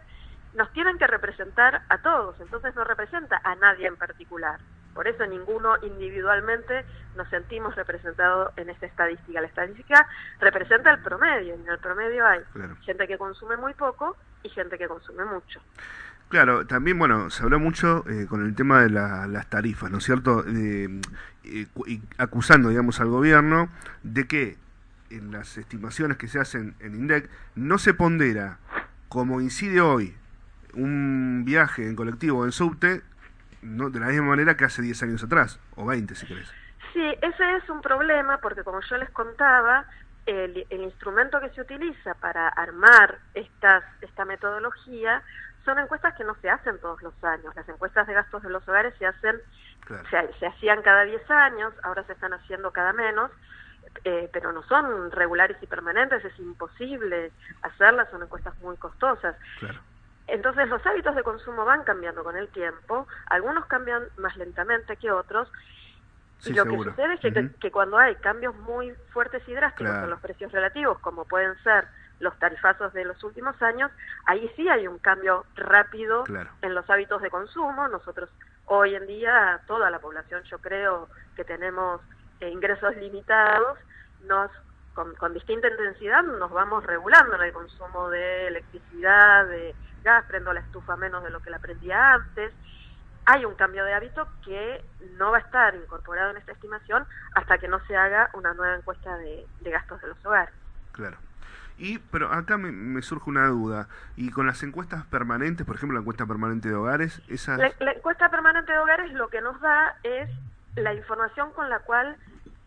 nos tienen que representar a todos, entonces no representa a nadie en particular. Por eso ninguno individualmente nos sentimos representados en esta estadística. La estadística representa el promedio, y en el promedio hay gente que consume muy poco y gente que consume mucho. Claro, también, bueno, se habló mucho eh, con el tema de las tarifas, ¿no es cierto? Eh, acusando, digamos, al gobierno de que en las estimaciones que se hacen en INDEC, no se pondera como incide hoy un viaje en colectivo o en subte no, de la misma manera que hace 10 años atrás, o 20 si querés. Sí, ese es un problema porque como yo les contaba, el, el instrumento que se utiliza para armar estas, esta metodología son encuestas que no se hacen todos los años. Las encuestas de gastos de los hogares se hacen, se, se hacían cada 10 años, ahora se están haciendo cada menos, eh, pero no son regulares y permanentes, es imposible hacerlas, son encuestas muy costosas. Entonces los hábitos de consumo van cambiando con el tiempo, algunos cambian más lentamente que otros, y lo que sucede es que, que, cuando hay cambios muy fuertes y drásticos en los precios relativos, como pueden ser los tarifazos de los últimos años, ahí sí hay un cambio rápido en los hábitos de consumo. Nosotros hoy en día, toda la población, yo creo que tenemos eh, ingresos limitados, nos con, con, distinta intensidad nos vamos regulando en el consumo de electricidad, de gas, prendo la estufa menos de lo que la prendía antes, hay un cambio de hábito que no va a estar incorporado en esta estimación hasta que no se haga una nueva encuesta de, gastos de los hogares. Claro. Y, pero acá me, surge una duda. ¿Y con las encuestas permanentes, por ejemplo, la encuesta permanente de hogares, esa La, la, encuesta permanente de hogares lo que nos da es la información con la cual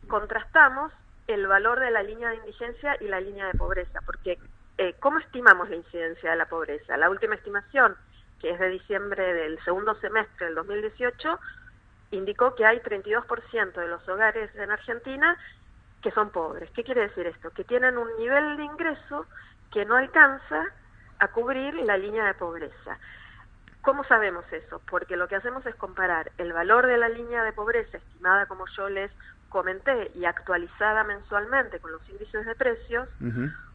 contrastamos el valor de la línea de indigencia y la línea de pobreza, porque eh, ¿cómo estimamos la incidencia de la pobreza? La última estimación, que es de diciembre del segundo semestre del 2018, indicó que hay 32% de los hogares en Argentina que son pobres. ¿Qué quiere decir esto? Que tienen un nivel de ingreso que no alcanza a cubrir la línea de pobreza. ¿Cómo sabemos eso? Porque lo que hacemos es comparar el valor de la línea de pobreza estimada, como yo les comenté, y actualizada mensualmente con los índices de precios,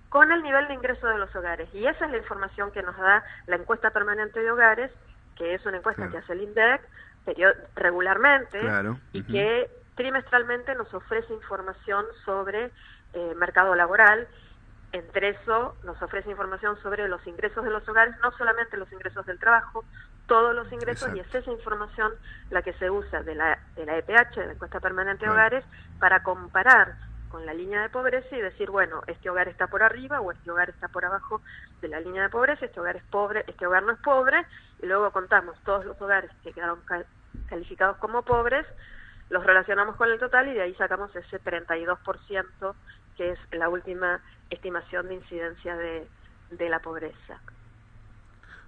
con el nivel de ingreso de los hogares. Y esa es la información que nos da la encuesta permanente de hogares, que es una encuesta que hace el INDEC regularmente y que trimestralmente nos ofrece información sobre eh, mercado laboral entre eso nos ofrece información sobre los ingresos de los hogares, no solamente los ingresos del trabajo, todos los ingresos y es esa información la que se usa de la, de la EPH, de la encuesta permanente de hogares, para comparar con la línea de pobreza y decir, bueno, este hogar está por arriba o este hogar está por abajo de la línea de pobreza, este hogar es pobre, este hogar no es pobre, y luego contamos todos los hogares que quedaron calificados como pobres, los relacionamos con el total y de ahí sacamos ese 32% que es la última estimación de incidencia de, de la pobreza.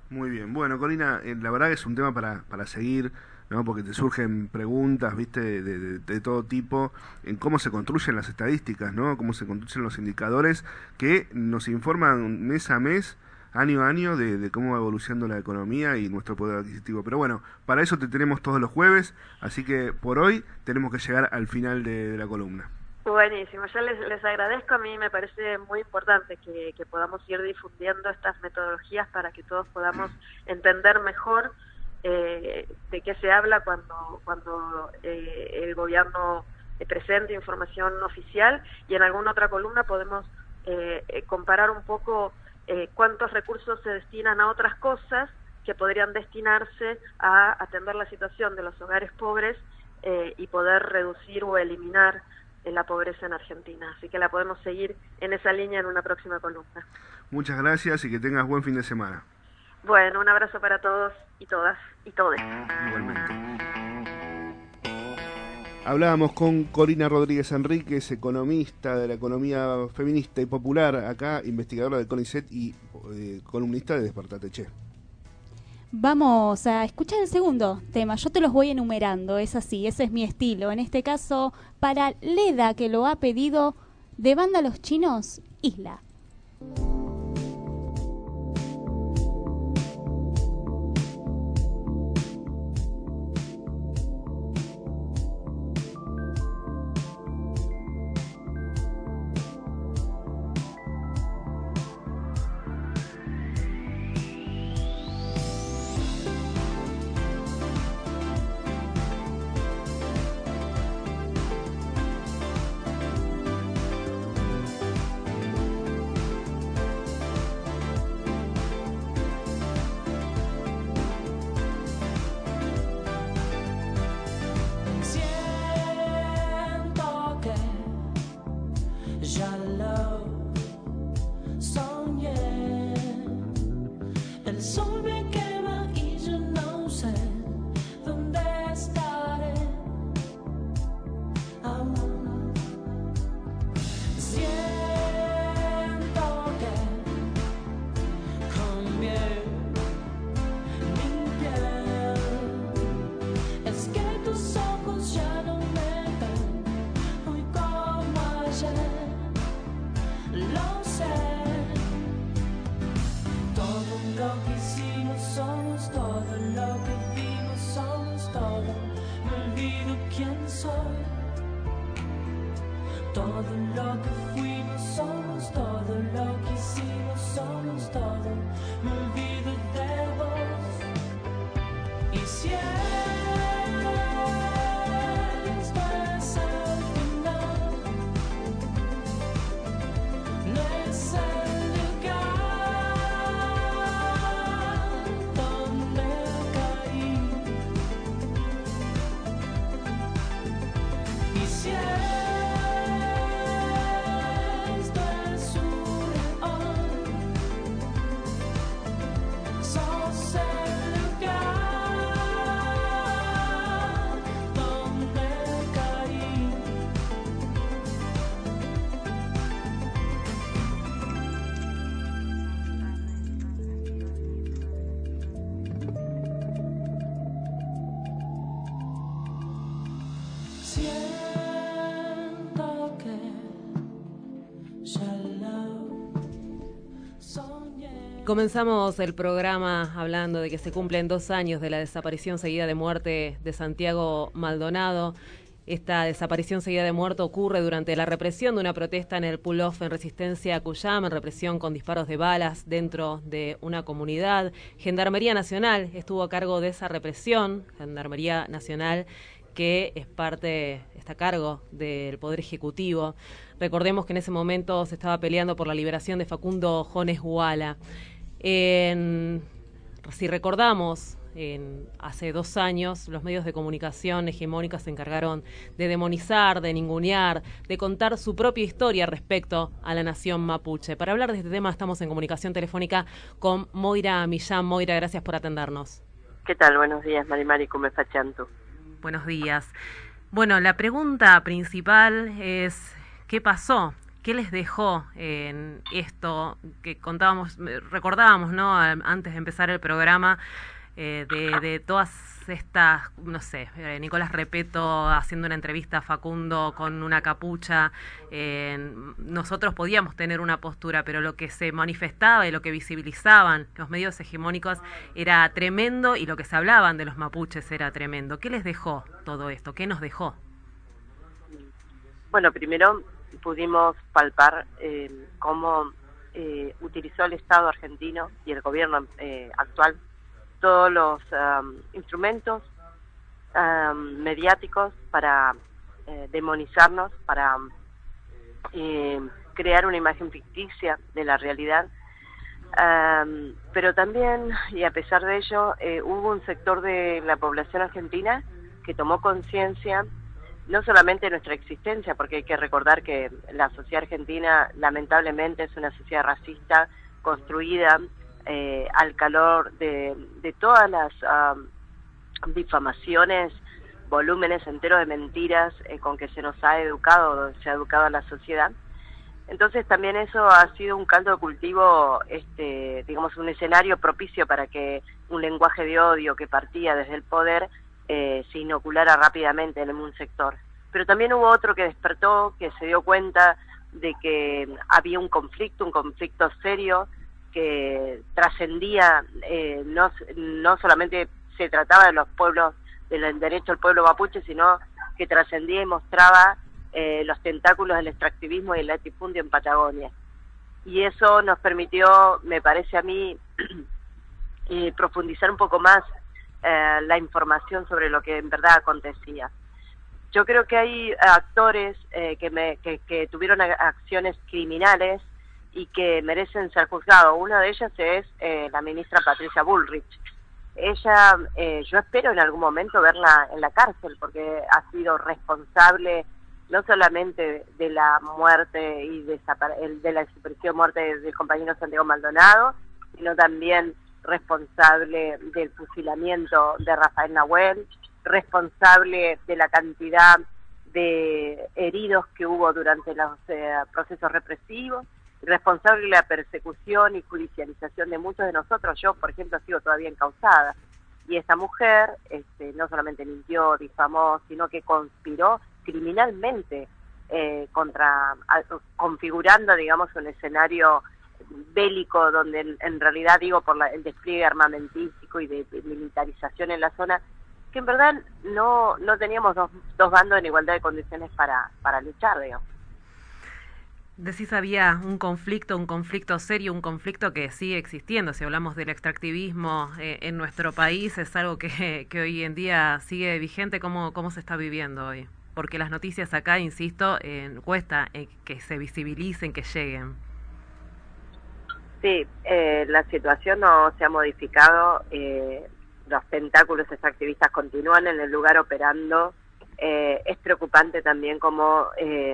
Muy bien. Bueno, Corina, eh, la verdad es un tema para, para seguir, ¿no? Porque te surgen preguntas, ¿viste? De, de, todo tipo, en cómo se construyen las estadísticas, ¿no? Cómo se construyen los indicadores que nos informan mes a mes, año a año, de, cómo va evolucionando la economía y nuestro poder adquisitivo. Pero bueno, para eso te tenemos todos los jueves, así que por hoy tenemos que llegar al final de la columna. Buenísimo, yo les, les agradezco, a mí me parece muy importante que, podamos ir difundiendo estas metodologías para que todos podamos entender mejor eh, de qué se habla cuando, cuando eh, el gobierno presenta información oficial y en alguna otra columna podemos eh, comparar un poco cuántos recursos se destinan a otras cosas que podrían destinarse a atender la situación de los hogares pobres y poder reducir o eliminar la pobreza en Argentina. Así que la podemos seguir en esa línea en una próxima columna. Muchas gracias y que tengas buen fin de semana. Bueno, un abrazo para todos y todas y todes. Igualmente. Hablábamos con Corina Rodríguez Enríquez, economista de la economía feminista y popular, acá investigadora de CONICET y eh, columnista de Despertate Che. Vamos a escuchar el segundo tema. Yo te los voy enumerando, es así, ese es mi estilo. En este caso, para Leda, que lo ha pedido de banda Los Chinos, Isla. Comenzamos el programa hablando de que se cumplen dos años de la desaparición seguida de muerte de Santiago Maldonado. Esta desaparición seguida de muerte ocurre durante la represión de una protesta en el pull-off en resistencia a Cuyam, en represión con disparos de balas dentro de una comunidad. Gendarmería Nacional estuvo a cargo de esa represión, Gendarmería Nacional que es parte, está a cargo del Poder Ejecutivo. Recordemos que en ese momento se estaba peleando por la liberación de Facundo Jones Guala. En, si recordamos, en, hace dos años los medios de comunicación hegemónicos se encargaron de demonizar, de ningunear, de contar su propia historia respecto a la nación mapuche. Para hablar de este tema estamos en comunicación telefónica con Moira Millán. Moira, gracias por atendernos. ¿Qué tal? Buenos días, Marimari, ¿cómo está Chanto? Buenos días. Bueno, la pregunta principal es, ¿qué pasó ¿Qué les dejó en esto que contábamos, recordábamos, ¿no? Antes de empezar el programa, eh, de, todas estas, no sé, eh, Nicolás Repeto haciendo una entrevista a Facundo con una capucha, nosotros podíamos tener una postura, pero lo que se manifestaba y lo que visibilizaban los medios hegemónicos era tremendo y lo que se hablaban de los mapuches era tremendo. ¿Qué les dejó todo esto? ¿Qué nos dejó? Bueno, primero pudimos palpar eh, cómo eh, utilizó el Estado argentino y el gobierno eh, actual todos los um, instrumentos um, mediáticos para demonizarnos, para crear una imagen ficticia de la realidad. Um, pero también, y a pesar de ello, hubo un sector de la población argentina que tomó conciencia no solamente nuestra existencia, porque hay que recordar que la sociedad argentina lamentablemente es una sociedad racista construida eh, al calor de, todas las difamaciones, volúmenes enteros de mentiras eh, con que se nos ha educado, se ha educado a la sociedad. Entonces también eso ha sido un caldo de cultivo, este, digamos, un escenario propicio para que un lenguaje de odio que partía desde el poder eh, se inoculara rápidamente en un sector. Pero también hubo otro que despertó, que se dio cuenta de que había un conflicto, un conflicto serio, que trascendía, eh, no, no solamente se trataba de los pueblos, del derecho al pueblo mapuche, sino que trascendía y mostraba eh, los tentáculos del extractivismo y el latifundio en Patagonia. Y eso nos permitió, me parece a mí, [clears throat] eh, profundizar un poco más eh, la información sobre lo que en verdad acontecía. Yo creo que hay actores eh, que, me, que, tuvieron acciones criminales y que merecen ser juzgados. Una de ellas es eh, la ministra Patricia Bullrich. Ella, yo espero en algún momento verla en la cárcel porque ha sido responsable no solamente de la muerte y de, de la desaparición muerte del compañero Santiago Maldonado, sino también responsable del fusilamiento de Rafael Nahuel, responsable de la cantidad de heridos que hubo durante los eh, procesos represivos, responsable de la persecución y judicialización de muchos de nosotros. Yo, por ejemplo, sigo todavía encausada. Y esta mujer este, no solamente mintió, difamó, sino que conspiró criminalmente eh, contra, configurando, digamos, un escenario bélico donde en, realidad digo por el despliegue armamentístico y de, militarización en la zona que en verdad no no teníamos dos, dos bandos en igualdad de condiciones para para luchar digamos Decís había un conflicto, un conflicto serio, un conflicto que sigue existiendo. Si hablamos del extractivismo eh, en nuestro país, es algo que, [laughs] que, hoy en día sigue vigente. ¿Cómo, ¿Cómo se está viviendo hoy? Porque las noticias acá, insisto, eh, cuesta que se visibilicen, que lleguen. Sí, eh, la situación no se ha modificado. Eh, los tentáculos extractivistas continúan en el lugar operando. Eh, es preocupante también cómo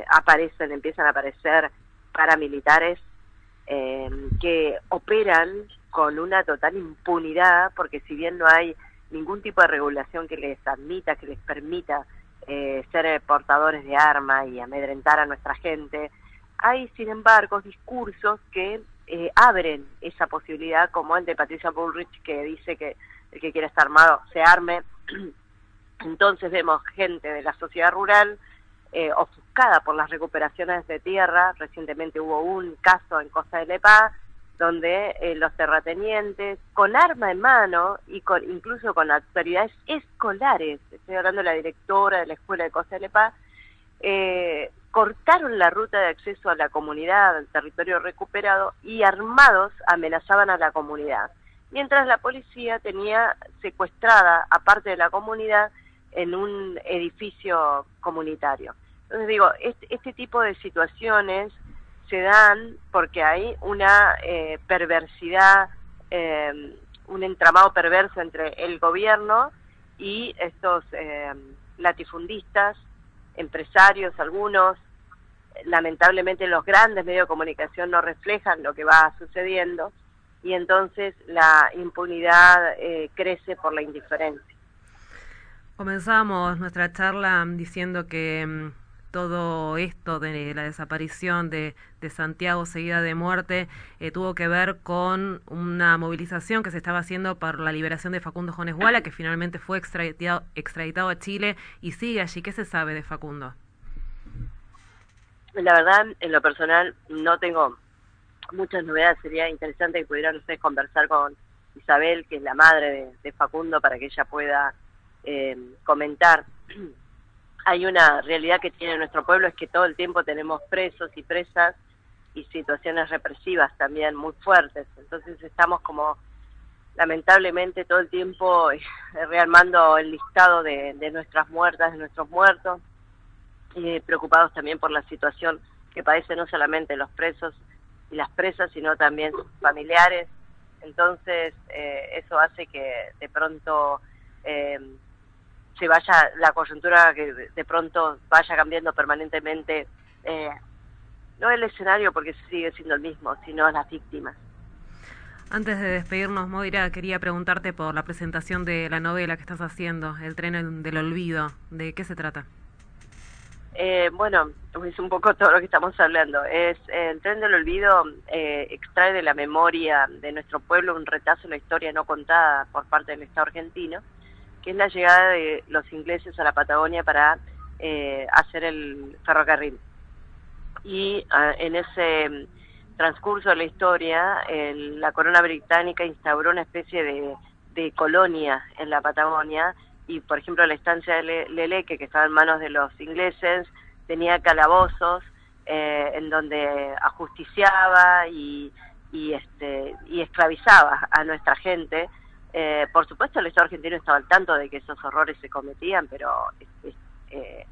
aparecen, empiezan a aparecer paramilitares que operan con una total impunidad, porque si bien no hay ningún tipo de regulación que les admita, que les permita ser portadores de armas y amedrentar a nuestra gente, hay sin embargo discursos que eh, abren esa posibilidad, como el de Patricia Bullrich, que dice que el que quiere estar armado se arme. [clears throat] Entonces vemos gente de la sociedad rural eh, ofuscada por las recuperaciones de tierra. Recientemente hubo un caso en Costa de Lepa donde eh, los terratenientes, con arma en mano y con incluso con autoridades escolares, estoy hablando de la directora de la escuela de Costa de Lepá, eh, cortaron la ruta de acceso a la comunidad, al territorio recuperado, y armados amenazaban a la comunidad. Mientras la policía tenía secuestrada a parte de la comunidad en un edificio comunitario. Entonces digo, este, tipo de situaciones se dan porque hay una eh, perversidad, eh, un entramado perverso entre el gobierno y estos eh, latifundistas, empresarios, algunos. Lamentablemente los grandes medios de comunicación no reflejan lo que va sucediendo y entonces la impunidad crece por la indiferencia. Comenzamos nuestra charla diciendo que mm, todo esto de la desaparición de, Santiago seguida de muerte eh, tuvo que ver con una movilización que se estaba haciendo por la liberación de Facundo Jones Guala, que finalmente fue extraditado, extraditado a Chile y sigue allí. ¿Qué se sabe de Facundo? La verdad, en lo personal, no tengo muchas novedades. Sería interesante que pudieran ustedes conversar con Isabel, que es la madre de, Facundo, para que ella pueda eh, comentar [clears throat] hay una realidad que tiene nuestro pueblo, es que todo el tiempo tenemos presos y presas y situaciones represivas también muy fuertes. Entonces estamos como lamentablemente todo el tiempo eh, rearmando el listado de, nuestras muertas, de nuestros muertos, y preocupados también por la situación que padecen no solamente los presos y las presas, sino también sus familiares. Entonces eh, eso hace que de pronto eh, se vaya la coyuntura que de pronto vaya cambiando permanentemente eh, no el escenario porque sigue siendo el mismo sino las víctimas antes de despedirnos, Moira, quería preguntarte por la presentación de la novela que estás haciendo, El tren del olvido. ¿De qué se trata? Eh, bueno, es un poco todo lo que estamos hablando. Es El tren del olvido eh, extrae de la memoria de nuestro pueblo un retazo de la historia no contada por parte del Estado argentino que es la llegada de los ingleses a la Patagonia para eh, hacer el ferrocarril. Y ah, en ese mm, transcurso de la historia, la corona británica instauró una especie de, colonia en la Patagonia y, por ejemplo, la estancia de Leleque, que estaba en manos de los ingleses, tenía calabozos eh, en donde ajusticiaba y, y, este, y esclavizaba a nuestra gente eh, por supuesto, el Estado argentino estaba al tanto de que esos horrores se cometían, pero eh,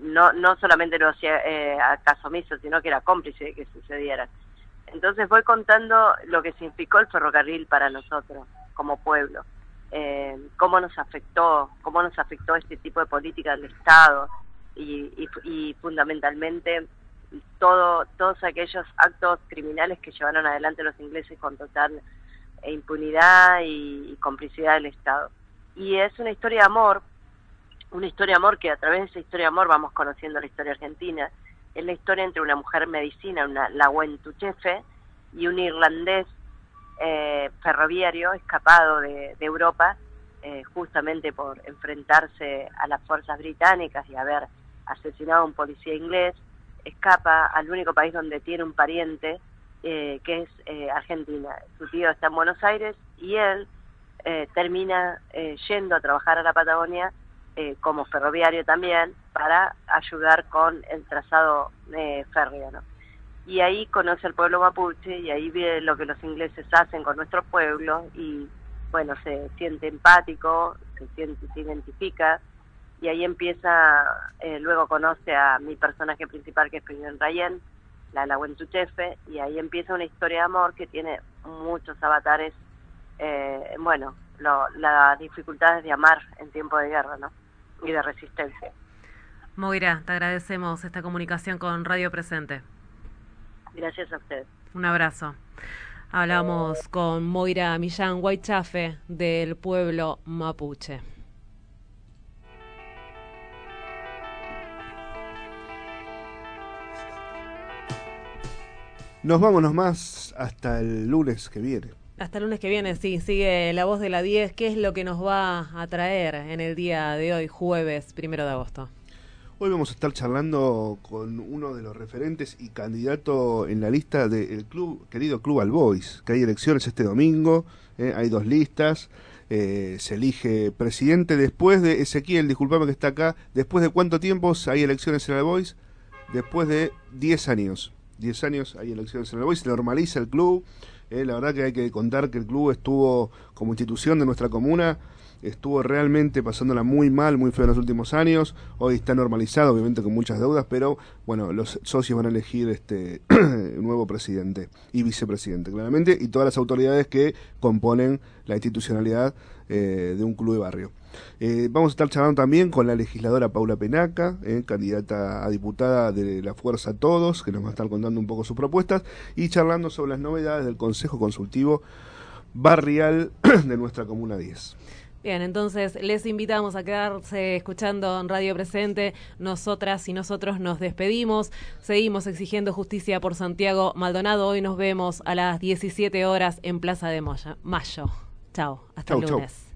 no, no solamente lo hacía eh, a caso omiso, sino que era cómplice de que sucedieran. Entonces voy contando lo que significó el ferrocarril para nosotros como pueblo, eh, cómo nos afectó, cómo nos afectó este tipo de política del Estado y, y, y fundamentalmente todo, todos aquellos actos criminales que llevaron adelante los ingleses con total impunidad y, complicidad del Estado. Y es una historia de amor, una historia de amor que a través de esa historia de amor vamos conociendo la historia argentina. Es la historia entre una mujer medicina, una Lawentuchefe, y un irlandés eh, ferroviario escapado de, Europa, eh, justamente por enfrentarse a las fuerzas británicas y haber asesinado a un policía inglés, escapa al único país donde tiene un pariente eh, que es eh, Argentina. Su tío está en Buenos Aires y él eh, termina yendo a trabajar a la Patagonia como ferroviario también para ayudar con el trazado férreo. Y ahí conoce al pueblo mapuche y ahí ve lo que los ingleses hacen con nuestro pueblo y bueno, se siente empático, se, siente, se identifica y ahí empieza, luego conoce a mi personaje principal que es Primer Rayen, la la Chefe, y ahí empieza una historia de amor que tiene muchos avatares, eh, bueno, las dificultades de amar en tiempo de guerra, ¿no? Y de resistencia. Moira, te agradecemos esta comunicación con Radio Presente. Gracias a usted. Un abrazo. Hablamos con Moira Millán Guaychafe del pueblo mapuche. Nos vámonos más hasta el lunes que viene. Hasta el lunes que viene, sí, sigue la voz de la 10. ¿Qué es lo que nos va a traer en el día de hoy, jueves primero de agosto? Hoy vamos a estar charlando con uno de los referentes y candidato en la lista del club, querido Club Albois, que hay elecciones este domingo, eh, hay dos listas, eh, se elige presidente después de Ezequiel, disculpame que está acá, después de cuánto tiempo hay elecciones en Albois, después de 10 años, 10 años hay elecciones en Albois, se normaliza el club, eh, la verdad que hay que contar que el club estuvo como institución de nuestra comuna, estuvo realmente pasándola muy mal, muy feo en los últimos años. Hoy está normalizado, obviamente con muchas deudas, pero bueno, los socios van a elegir este [clears throat] nuevo presidente y vicepresidente, claramente, y todas las autoridades que componen la institucionalidad eh, de un club de barrio. Eh, vamos a estar charlando también con la legisladora Paula Penaca, eh, candidata a diputada de la Fuerza Todos, que nos va a estar contando un poco sus propuestas, y charlando sobre las novedades del Consejo Consultivo Barrial [clears throat] de nuestra Comuna 10. Bien, entonces les invitamos a quedarse escuchando en Radio Presente. Nosotras y nosotros nos despedimos. Seguimos exigiendo justicia por Santiago Maldonado. Hoy nos vemos a las 17 horas en Plaza de Mayo. Chao, hasta el lunes.